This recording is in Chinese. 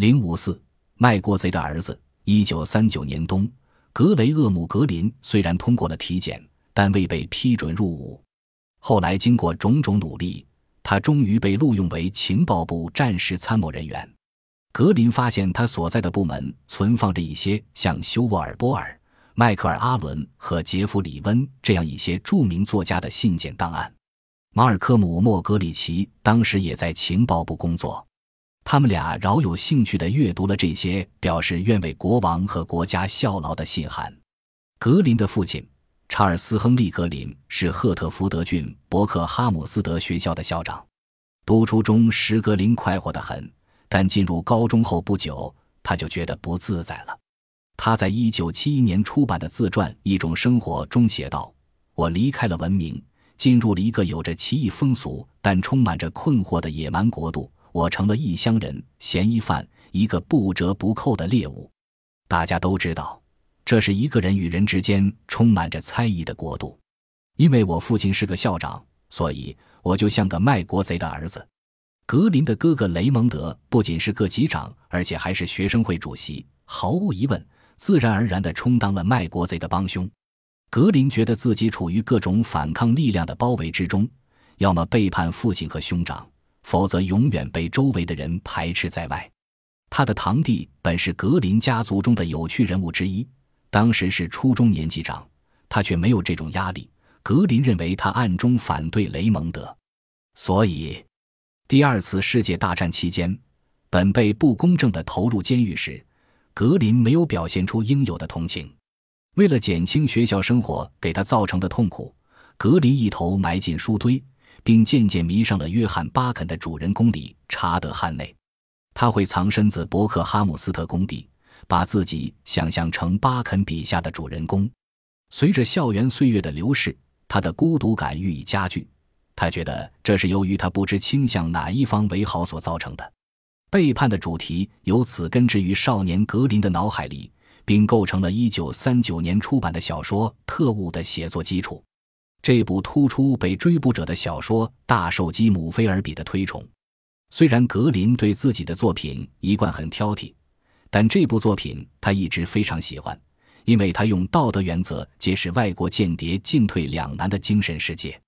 零五四，卖国贼的儿子。一九三九年冬，格雷厄姆·格林虽然通过了体检，但未被批准入伍。后来经过种种努力，他终于被录用为情报部战时参谋人员。格林发现他所在的部门存放着一些像休沃尔·波尔、迈克尔·阿伦和杰弗里·温这样一些著名作家的信件档案。马尔科姆·莫格里奇当时也在情报部工作，他们俩饶有兴趣地阅读了这些表示愿为国王和国家效劳的信函。格林的父亲查尔斯·亨利·格林是赫特福德郡伯克哈姆斯德学校的校长。读初中，时格林快活得很，但进入高中后不久，他就觉得不自在了。他在一九七一年出版的自传《一种生活》中写道：“我离开了文明。”进入了一个有着奇异风俗但充满着困惑的野蛮国度，我成了异乡人、嫌疑犯，一个不折不扣的猎物。大家都知道，这是一个人与人之间充满着猜疑的国度。因为我父亲是个校长，所以我就像个卖国贼的儿子。格林的哥哥雷蒙德不仅是个级长，而且还是学生会主席，毫无疑问，自然而然地充当了卖国贼的帮凶。格林觉得自己处于各种反抗力量的包围之中，要么背叛父亲和兄长，否则永远被周围的人排斥在外。他的堂弟本是格林家族中的有趣人物之一，当时是初中年级长，他却没有这种压力。格林认为他暗中反对雷蒙德，所以第二次世界大战期间，本被不公正地投入监狱时，格林没有表现出应有的同情。为了减轻学校生活给他造成的痛苦，格林一头埋进书堆，并渐渐迷上了约翰·巴肯的主人公里查德·汉内。他会藏身子伯克哈姆斯特工地，把自己想象成巴肯笔下的主人公。随着校园岁月的流逝，他的孤独感愈益加剧。他觉得这是由于他不知倾向哪一方为好所造成的。背叛的主题由此根植于少年格林的脑海里。并构成了1939年出版的小说《特务》的写作基础。这部突出被追捕者的小说大受基姆·菲尔比的推崇。虽然格林对自己的作品一贯很挑剔，但这部作品他一直非常喜欢，因为他用道德原则揭示外国间谍进退两难的精神世界。